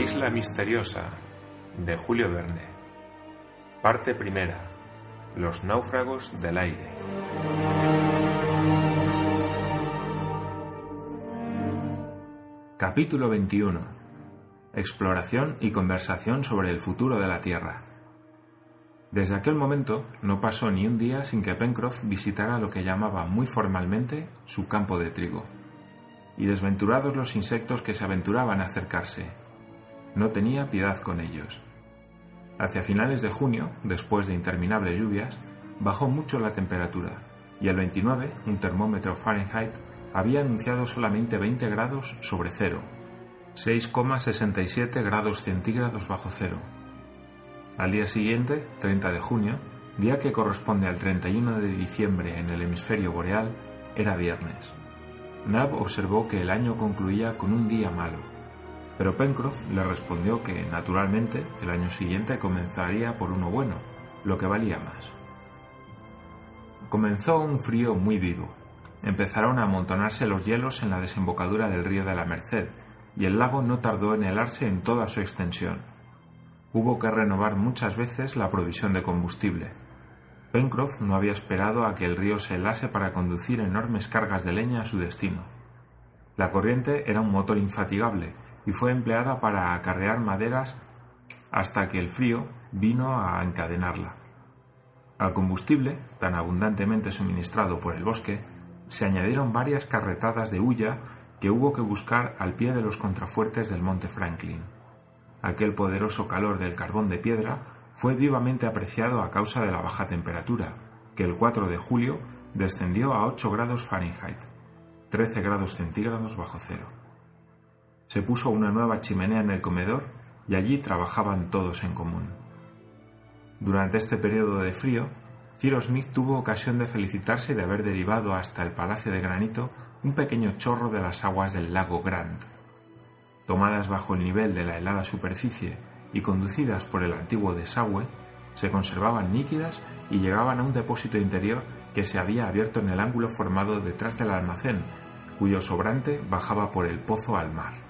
isla misteriosa de Julio Verne. Parte primera. Los náufragos del aire. Capítulo 21. Exploración y conversación sobre el futuro de la Tierra. Desde aquel momento no pasó ni un día sin que Pencroff visitara lo que llamaba muy formalmente su campo de trigo. Y desventurados los insectos que se aventuraban a acercarse, no tenía piedad con ellos. Hacia finales de junio, después de interminables lluvias, bajó mucho la temperatura, y el 29, un termómetro Fahrenheit, había anunciado solamente 20 grados sobre cero, 6,67 grados centígrados bajo cero. Al día siguiente, 30 de junio, día que corresponde al 31 de diciembre en el hemisferio boreal, era viernes. Nab observó que el año concluía con un día malo, pero Pencroff le respondió que, naturalmente, el año siguiente comenzaría por uno bueno, lo que valía más. Comenzó un frío muy vivo. Empezaron a amontonarse los hielos en la desembocadura del río de la Merced, y el lago no tardó en helarse en toda su extensión. Hubo que renovar muchas veces la provisión de combustible. Pencroff no había esperado a que el río se helase para conducir enormes cargas de leña a su destino. La corriente era un motor infatigable y fue empleada para acarrear maderas hasta que el frío vino a encadenarla. Al combustible, tan abundantemente suministrado por el bosque, se añadieron varias carretadas de hulla que hubo que buscar al pie de los contrafuertes del monte Franklin. Aquel poderoso calor del carbón de piedra fue vivamente apreciado a causa de la baja temperatura, que el 4 de julio descendió a 8 grados Fahrenheit, 13 grados centígrados bajo cero se puso una nueva chimenea en el comedor y allí trabajaban todos en común. Durante este periodo de frío, Cyrus Smith tuvo ocasión de felicitarse de haber derivado hasta el Palacio de Granito un pequeño chorro de las aguas del lago Grant. Tomadas bajo el nivel de la helada superficie y conducidas por el antiguo desagüe, se conservaban nítidas y llegaban a un depósito interior que se había abierto en el ángulo formado detrás del almacén, cuyo sobrante bajaba por el pozo al mar.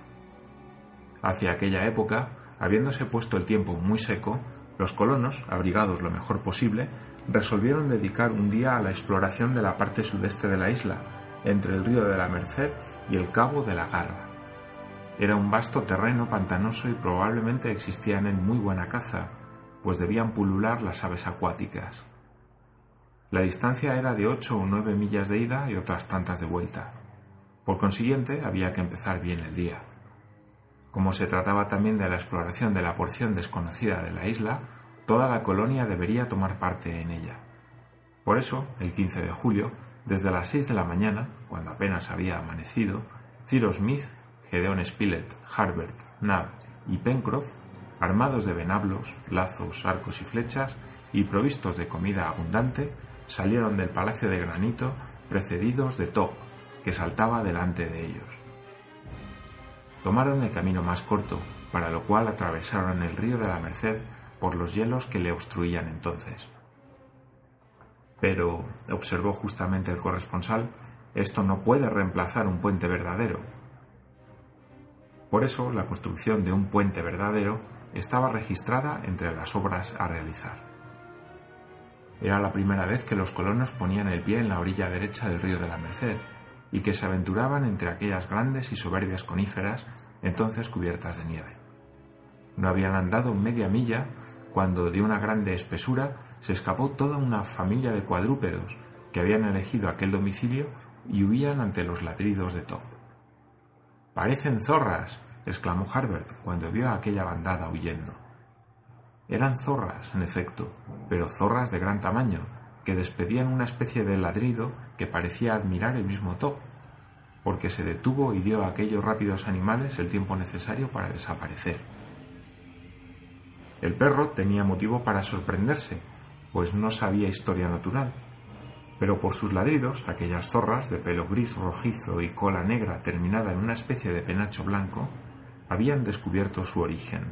Hacia aquella época, habiéndose puesto el tiempo muy seco, los colonos, abrigados lo mejor posible, resolvieron dedicar un día a la exploración de la parte sudeste de la isla, entre el río de la Merced y el cabo de la Garra. Era un vasto terreno pantanoso y probablemente existían en muy buena caza, pues debían pulular las aves acuáticas. La distancia era de ocho o nueve millas de ida y otras tantas de vuelta. Por consiguiente, había que empezar bien el día. Como se trataba también de la exploración de la porción desconocida de la isla, toda la colonia debería tomar parte en ella. Por eso, el 15 de julio, desde las 6 de la mañana, cuando apenas había amanecido, Cyrus Smith, Gedeon Spilett, Harbert, Nab y Pencroff, armados de venablos, lazos, arcos y flechas, y provistos de comida abundante, salieron del palacio de granito precedidos de Top, que saltaba delante de ellos. Tomaron el camino más corto, para lo cual atravesaron el río de la Merced por los hielos que le obstruían entonces. Pero, observó justamente el corresponsal, esto no puede reemplazar un puente verdadero. Por eso, la construcción de un puente verdadero estaba registrada entre las obras a realizar. Era la primera vez que los colonos ponían el pie en la orilla derecha del río de la Merced, y que se aventuraban entre aquellas grandes y soberbias coníferas entonces cubiertas de nieve. No habían andado media milla cuando de una grande espesura se escapó toda una familia de cuadrúpedos que habían elegido aquel domicilio y huían ante los ladridos de Top. Parecen zorras, exclamó Harbert cuando vio a aquella bandada huyendo. Eran zorras, en efecto, pero zorras de gran tamaño, que despedían una especie de ladrido que parecía admirar el mismo Top, porque se detuvo y dio a aquellos rápidos animales el tiempo necesario para desaparecer. El perro tenía motivo para sorprenderse, pues no sabía historia natural, pero por sus ladridos aquellas zorras de pelo gris rojizo y cola negra terminada en una especie de penacho blanco habían descubierto su origen.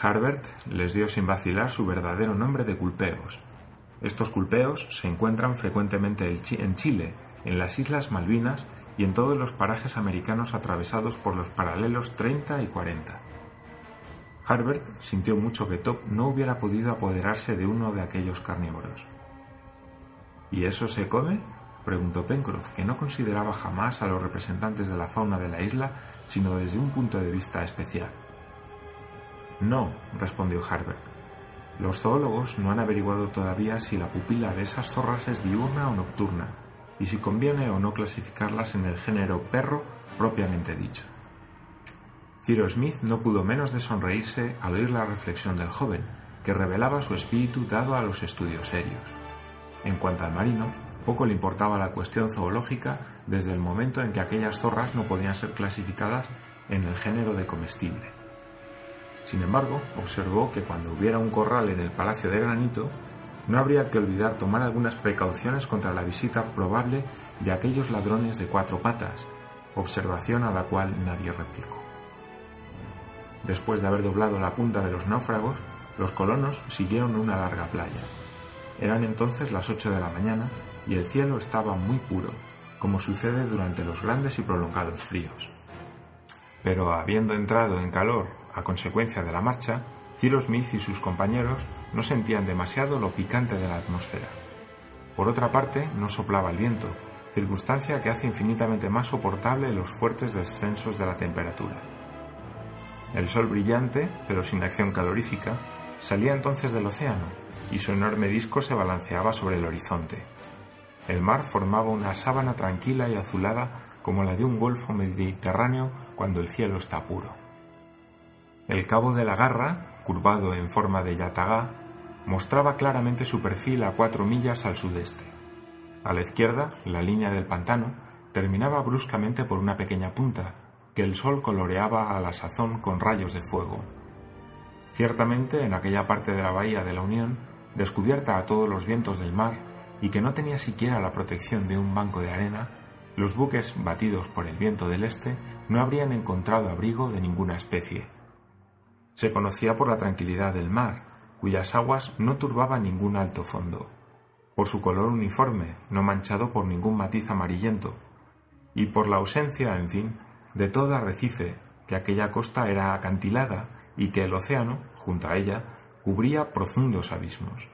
Harbert les dio sin vacilar su verdadero nombre de culpeos. Estos culpeos se encuentran frecuentemente en Chile, en las Islas Malvinas y en todos los parajes americanos atravesados por los paralelos 30 y 40. Harbert sintió mucho que Top no hubiera podido apoderarse de uno de aquellos carnívoros. ¿Y eso se come? preguntó Pencroff, que no consideraba jamás a los representantes de la fauna de la isla sino desde un punto de vista especial. No, respondió Harbert. Los zoólogos no han averiguado todavía si la pupila de esas zorras es diurna o nocturna, y si conviene o no clasificarlas en el género perro propiamente dicho. Ciro Smith no pudo menos de sonreírse al oír la reflexión del joven, que revelaba su espíritu dado a los estudios serios. En cuanto al marino, poco le importaba la cuestión zoológica desde el momento en que aquellas zorras no podían ser clasificadas en el género de comestible. Sin embargo, observó que cuando hubiera un corral en el Palacio de Granito, no habría que olvidar tomar algunas precauciones contra la visita probable de aquellos ladrones de cuatro patas, observación a la cual nadie replicó. Después de haber doblado la punta de los náufragos, los colonos siguieron una larga playa. Eran entonces las ocho de la mañana y el cielo estaba muy puro, como sucede durante los grandes y prolongados fríos. Pero habiendo entrado en calor a consecuencia de la marcha, Cyrus Smith y sus compañeros no sentían demasiado lo picante de la atmósfera. Por otra parte, no soplaba el viento, circunstancia que hace infinitamente más soportable los fuertes descensos de la temperatura. El sol brillante, pero sin acción calorífica, salía entonces del océano y su enorme disco se balanceaba sobre el horizonte. El mar formaba una sábana tranquila y azulada como la de un golfo mediterráneo cuando el cielo está puro. El cabo de la garra, curvado en forma de yatagá, mostraba claramente su perfil a cuatro millas al sudeste. A la izquierda, la línea del pantano terminaba bruscamente por una pequeña punta, que el sol coloreaba a la sazón con rayos de fuego. Ciertamente, en aquella parte de la bahía de la Unión, descubierta a todos los vientos del mar, y que no tenía siquiera la protección de un banco de arena, los buques batidos por el viento del este no habrían encontrado abrigo de ninguna especie. Se conocía por la tranquilidad del mar, cuyas aguas no turbaban ningún alto fondo, por su color uniforme, no manchado por ningún matiz amarillento, y por la ausencia, en fin, de todo arrecife, que aquella costa era acantilada y que el océano, junto a ella, cubría profundos abismos.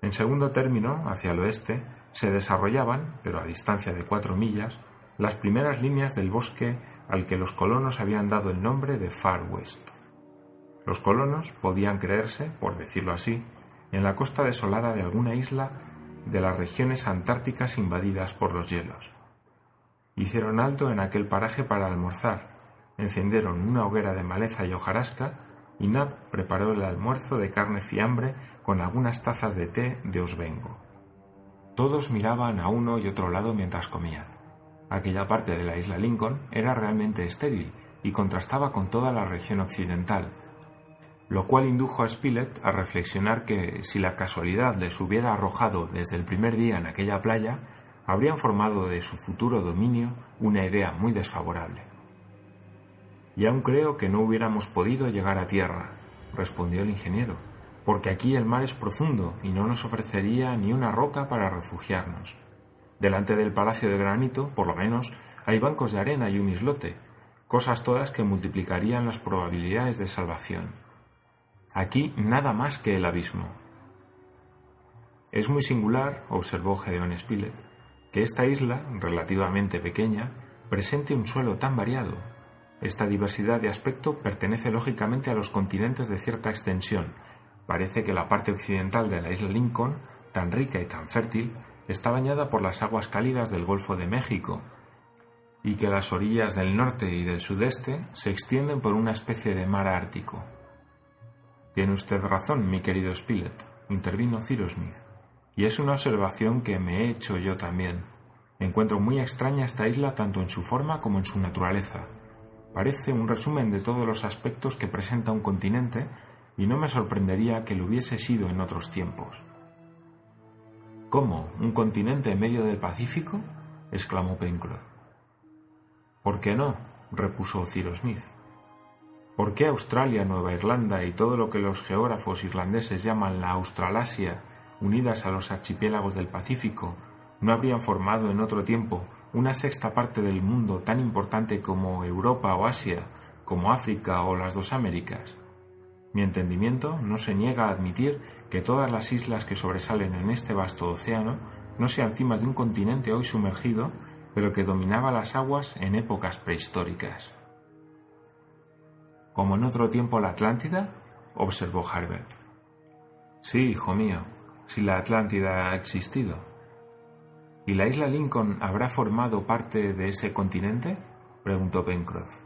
En segundo término, hacia el oeste, se desarrollaban, pero a distancia de cuatro millas, las primeras líneas del bosque al que los colonos habían dado el nombre de Far West. Los colonos podían creerse, por decirlo así, en la costa desolada de alguna isla de las regiones antárticas invadidas por los hielos. Hicieron alto en aquel paraje para almorzar, encendieron una hoguera de maleza y hojarasca y Nab preparó el almuerzo de carne fiambre con algunas tazas de té de Osvengo. Todos miraban a uno y otro lado mientras comían. Aquella parte de la isla Lincoln era realmente estéril y contrastaba con toda la región occidental, lo cual indujo a Spilett a reflexionar que si la casualidad les hubiera arrojado desde el primer día en aquella playa, habrían formado de su futuro dominio una idea muy desfavorable. Y aún creo que no hubiéramos podido llegar a tierra, respondió el ingeniero, porque aquí el mar es profundo y no nos ofrecería ni una roca para refugiarnos. Delante del palacio de granito, por lo menos, hay bancos de arena y un islote, cosas todas que multiplicarían las probabilidades de salvación. Aquí nada más que el abismo. Es muy singular, observó Gedeón Spilett, que esta isla, relativamente pequeña, presente un suelo tan variado, esta diversidad de aspecto pertenece lógicamente a los continentes de cierta extensión. Parece que la parte occidental de la isla Lincoln, tan rica y tan fértil, está bañada por las aguas cálidas del Golfo de México, y que las orillas del norte y del sudeste se extienden por una especie de mar ártico. Tiene usted razón, mi querido Spilett, intervino Cyrus Smith, y es una observación que me he hecho yo también. Encuentro muy extraña esta isla tanto en su forma como en su naturaleza parece un resumen de todos los aspectos que presenta un continente y no me sorprendería que lo hubiese sido en otros tiempos. ¿Cómo? ¿Un continente en medio del Pacífico? exclamó Pencroff. ¿Por qué no? repuso Cyrus Smith. ¿Por qué Australia, Nueva Irlanda y todo lo que los geógrafos irlandeses llaman la Australasia, unidas a los archipiélagos del Pacífico, no habrían formado en otro tiempo una sexta parte del mundo tan importante como Europa o Asia, como África o las dos Américas. Mi entendimiento no se niega a admitir que todas las islas que sobresalen en este vasto océano no sean cimas de un continente hoy sumergido, pero que dominaba las aguas en épocas prehistóricas. ¿Como en otro tiempo la Atlántida? observó Harbert. Sí, hijo mío, si la Atlántida ha existido. ¿Y la isla Lincoln habrá formado parte de ese continente? preguntó Pencroff.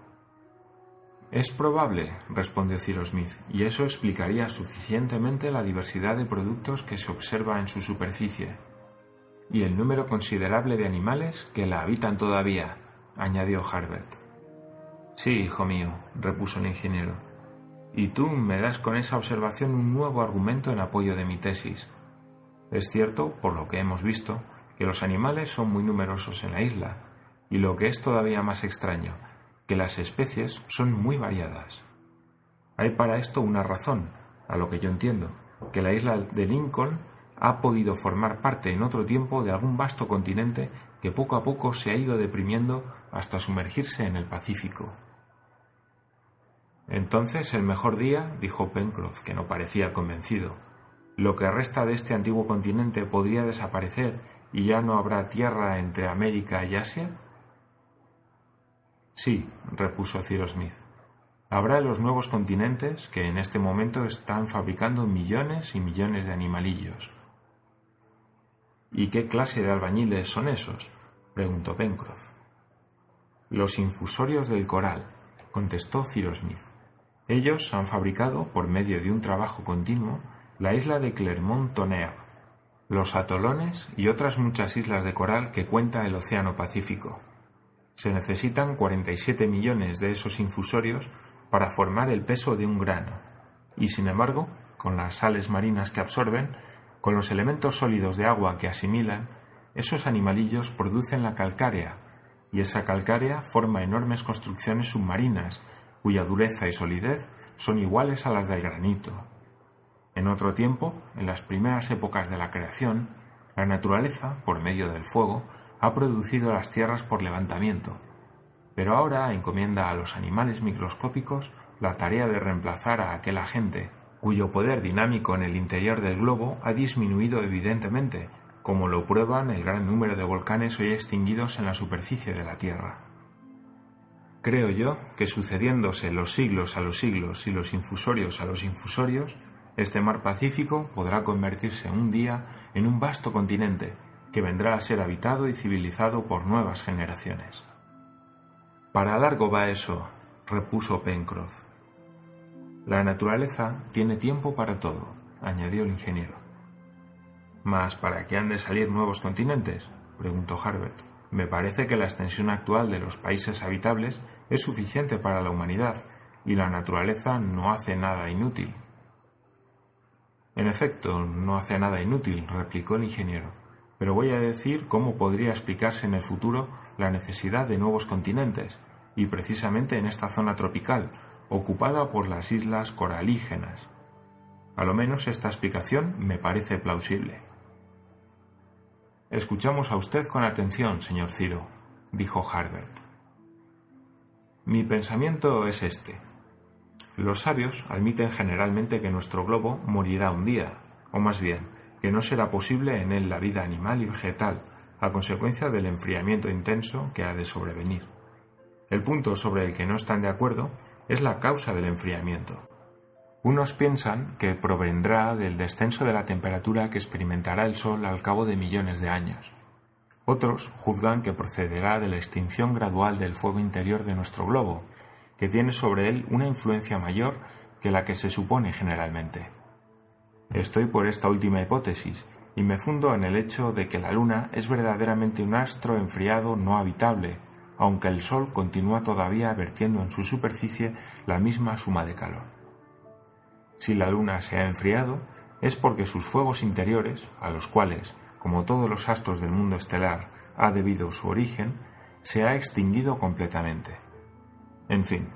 Es probable, respondió Cyrus Smith, y eso explicaría suficientemente la diversidad de productos que se observa en su superficie. Y el número considerable de animales que la habitan todavía, añadió Harbert. Sí, hijo mío, repuso el ingeniero. Y tú me das con esa observación un nuevo argumento en apoyo de mi tesis. Es cierto, por lo que hemos visto, que los animales son muy numerosos en la isla, y lo que es todavía más extraño, que las especies son muy variadas. Hay para esto una razón, a lo que yo entiendo, que la isla de Lincoln ha podido formar parte en otro tiempo de algún vasto continente que poco a poco se ha ido deprimiendo hasta sumergirse en el Pacífico. Entonces el mejor día, dijo Pencroff, que no parecía convencido. Lo que resta de este antiguo continente podría desaparecer y ya no habrá tierra entre América y Asia. Sí, repuso Cyrus Smith. Habrá los nuevos continentes que en este momento están fabricando millones y millones de animalillos. ¿Y qué clase de albañiles son esos? preguntó Pencroff. Los infusorios del coral, contestó Cyrus Smith. Ellos han fabricado, por medio de un trabajo continuo, la isla de Clermont-Tonnerre, los atolones y otras muchas islas de coral que cuenta el Océano Pacífico. Se necesitan 47 millones de esos infusorios para formar el peso de un grano, y sin embargo, con las sales marinas que absorben, con los elementos sólidos de agua que asimilan, esos animalillos producen la calcárea, y esa calcárea forma enormes construcciones submarinas, cuya dureza y solidez son iguales a las del granito. En otro tiempo, en las primeras épocas de la creación, la naturaleza, por medio del fuego, ha producido las tierras por levantamiento, pero ahora encomienda a los animales microscópicos la tarea de reemplazar a aquel agente, cuyo poder dinámico en el interior del globo ha disminuido evidentemente, como lo prueban el gran número de volcanes hoy extinguidos en la superficie de la Tierra. Creo yo que sucediéndose los siglos a los siglos y los infusorios a los infusorios, este mar Pacífico podrá convertirse un día en un vasto continente que vendrá a ser habitado y civilizado por nuevas generaciones. Para largo va eso, repuso Pencroff. La naturaleza tiene tiempo para todo, añadió el ingeniero. Mas ¿para qué han de salir nuevos continentes? preguntó Harbert. Me parece que la extensión actual de los países habitables es suficiente para la humanidad y la naturaleza no hace nada inútil. En efecto, no hace nada inútil, replicó el ingeniero pero voy a decir cómo podría explicarse en el futuro la necesidad de nuevos continentes, y precisamente en esta zona tropical, ocupada por las islas coralígenas. A lo menos esta explicación me parece plausible. Escuchamos a usted con atención, señor Ciro, dijo Harbert. Mi pensamiento es este. Los sabios admiten generalmente que nuestro globo morirá un día, o más bien, que no será posible en él la vida animal y vegetal, a consecuencia del enfriamiento intenso que ha de sobrevenir. El punto sobre el que no están de acuerdo es la causa del enfriamiento. Unos piensan que provendrá del descenso de la temperatura que experimentará el Sol al cabo de millones de años. Otros juzgan que procederá de la extinción gradual del fuego interior de nuestro globo, que tiene sobre él una influencia mayor que la que se supone generalmente. Estoy por esta última hipótesis y me fundo en el hecho de que la Luna es verdaderamente un astro enfriado no habitable, aunque el Sol continúa todavía vertiendo en su superficie la misma suma de calor. Si la Luna se ha enfriado, es porque sus fuegos interiores, a los cuales, como todos los astros del mundo estelar, ha debido su origen, se ha extinguido completamente. En fin,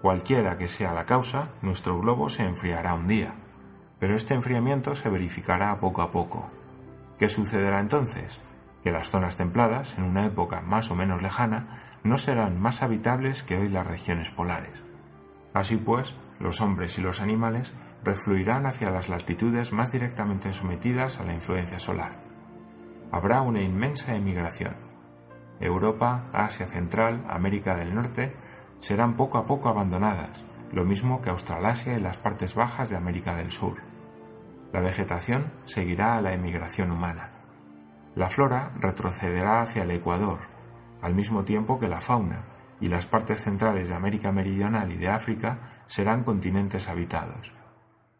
cualquiera que sea la causa, nuestro globo se enfriará un día pero este enfriamiento se verificará poco a poco. ¿Qué sucederá entonces? Que las zonas templadas, en una época más o menos lejana, no serán más habitables que hoy las regiones polares. Así pues, los hombres y los animales refluirán hacia las latitudes más directamente sometidas a la influencia solar. Habrá una inmensa emigración. Europa, Asia Central, América del Norte serán poco a poco abandonadas, lo mismo que Australasia y las partes bajas de América del Sur. La vegetación seguirá a la emigración humana. La flora retrocederá hacia el Ecuador, al mismo tiempo que la fauna, y las partes centrales de América Meridional y de África serán continentes habitados.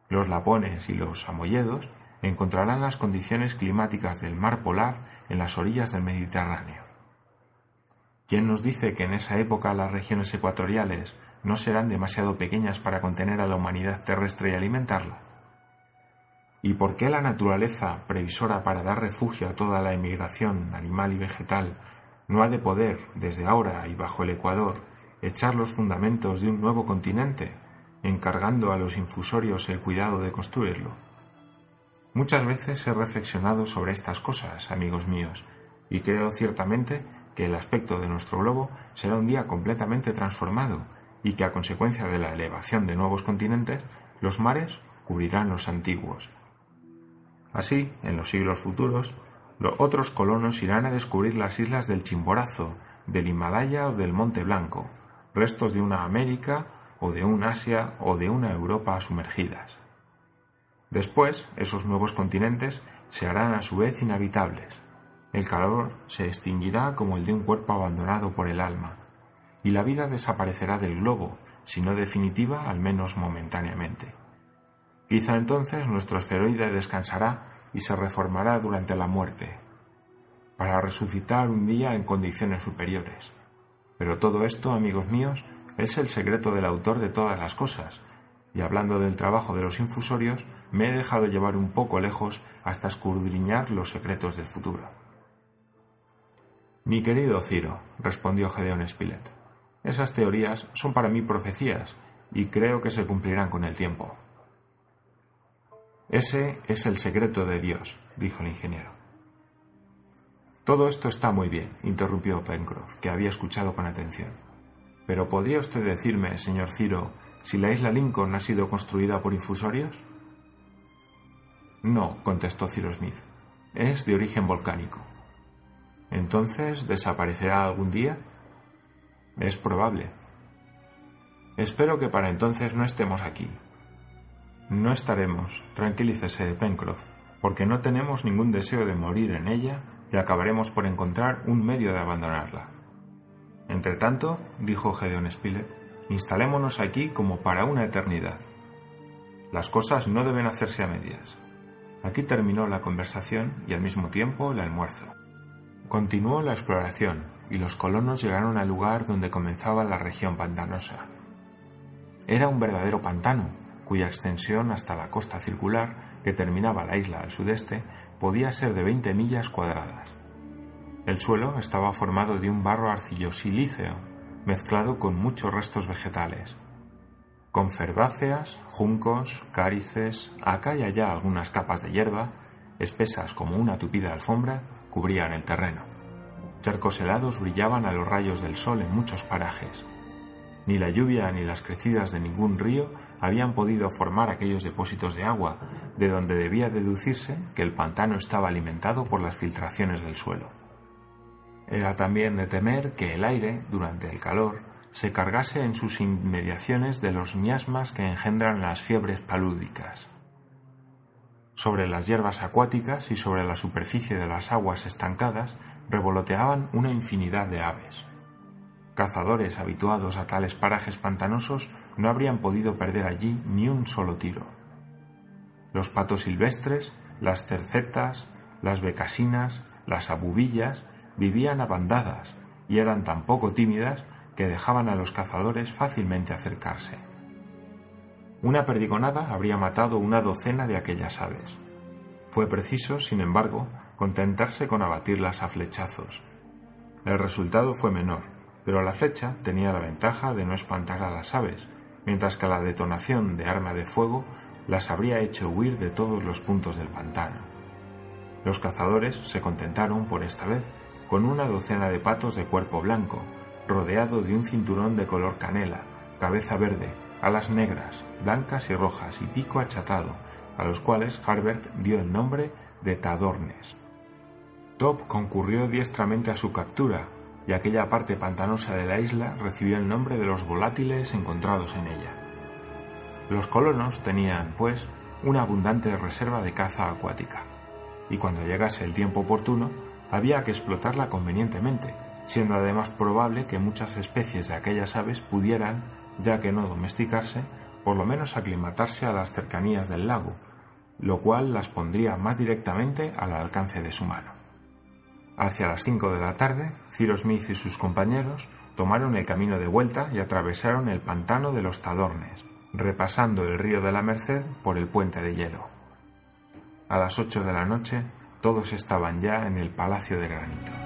Los lapones y los samoyedos encontrarán las condiciones climáticas del mar polar en las orillas del Mediterráneo. ¿Quién nos dice que en esa época las regiones ecuatoriales no serán demasiado pequeñas para contener a la humanidad terrestre y alimentarla? ¿Y por qué la naturaleza, previsora para dar refugio a toda la emigración animal y vegetal, no ha de poder, desde ahora y bajo el Ecuador, echar los fundamentos de un nuevo continente, encargando a los infusorios el cuidado de construirlo? Muchas veces he reflexionado sobre estas cosas, amigos míos, y creo ciertamente que el aspecto de nuestro globo será un día completamente transformado y que a consecuencia de la elevación de nuevos continentes, los mares cubrirán los antiguos. Así, en los siglos futuros, los otros colonos irán a descubrir las islas del Chimborazo, del Himalaya o del Monte Blanco, restos de una América o de un Asia o de una Europa sumergidas. Después, esos nuevos continentes se harán a su vez inhabitables, el calor se extinguirá como el de un cuerpo abandonado por el alma, y la vida desaparecerá del globo, si no definitiva, al menos momentáneamente. Quizá entonces nuestro esferoide descansará y se reformará durante la muerte, para resucitar un día en condiciones superiores. Pero todo esto, amigos míos, es el secreto del autor de todas las cosas, y hablando del trabajo de los infusorios, me he dejado llevar un poco lejos hasta escudriñar los secretos del futuro. Mi querido Ciro, respondió Gedeón Spilett, esas teorías son para mí profecías y creo que se cumplirán con el tiempo. Ese es el secreto de Dios, dijo el ingeniero. Todo esto está muy bien, interrumpió Pencroff, que había escuchado con atención. Pero ¿podría usted decirme, señor Ciro, si la isla Lincoln ha sido construida por infusorios? No, contestó Ciro Smith. Es de origen volcánico. ¿Entonces desaparecerá algún día? Es probable. Espero que para entonces no estemos aquí. No estaremos, tranquilícese, Pencroff, porque no tenemos ningún deseo de morir en ella y acabaremos por encontrar un medio de abandonarla. Entretanto, dijo Gedeon Spilett, instalémonos aquí como para una eternidad. Las cosas no deben hacerse a medias. Aquí terminó la conversación y al mismo tiempo el almuerzo. Continuó la exploración y los colonos llegaron al lugar donde comenzaba la región pantanosa. Era un verdadero pantano, cuya extensión hasta la costa circular, que terminaba la isla al sudeste, podía ser de 20 millas cuadradas. El suelo estaba formado de un barro arcillosilíceo, mezclado con muchos restos vegetales. Con cerváceas, juncos, cárices, acá y allá algunas capas de hierba, espesas como una tupida alfombra, cubrían el terreno. Charcos helados brillaban a los rayos del sol en muchos parajes. Ni la lluvia ni las crecidas de ningún río habían podido formar aquellos depósitos de agua, de donde debía deducirse que el pantano estaba alimentado por las filtraciones del suelo. Era también de temer que el aire, durante el calor, se cargase en sus inmediaciones de los miasmas que engendran las fiebres palúdicas. Sobre las hierbas acuáticas y sobre la superficie de las aguas estancadas revoloteaban una infinidad de aves. Cazadores habituados a tales parajes pantanosos no habrían podido perder allí ni un solo tiro. Los patos silvestres, las cercetas, las becasinas, las abubillas vivían a bandadas y eran tan poco tímidas que dejaban a los cazadores fácilmente acercarse. Una perdigonada habría matado una docena de aquellas aves. Fue preciso, sin embargo, contentarse con abatirlas a flechazos. El resultado fue menor, pero la flecha tenía la ventaja de no espantar a las aves, mientras que la detonación de arma de fuego las habría hecho huir de todos los puntos del pantano. Los cazadores se contentaron, por esta vez, con una docena de patos de cuerpo blanco, rodeado de un cinturón de color canela, cabeza verde alas negras, blancas y rojas y pico achatado, a los cuales Harbert dio el nombre de Tadornes. Top concurrió diestramente a su captura, y aquella parte pantanosa de la isla recibió el nombre de los volátiles encontrados en ella. Los colonos tenían, pues, una abundante reserva de caza acuática, y cuando llegase el tiempo oportuno, había que explotarla convenientemente, siendo además probable que muchas especies de aquellas aves pudieran, ya que no domesticarse, por lo menos aclimatarse a las cercanías del lago, lo cual las pondría más directamente al alcance de su mano. Hacia las cinco de la tarde, Cyrus Smith y sus compañeros tomaron el camino de vuelta y atravesaron el pantano de los Tadornes, repasando el río de la Merced por el puente de hielo. A las ocho de la noche todos estaban ya en el Palacio de Granito.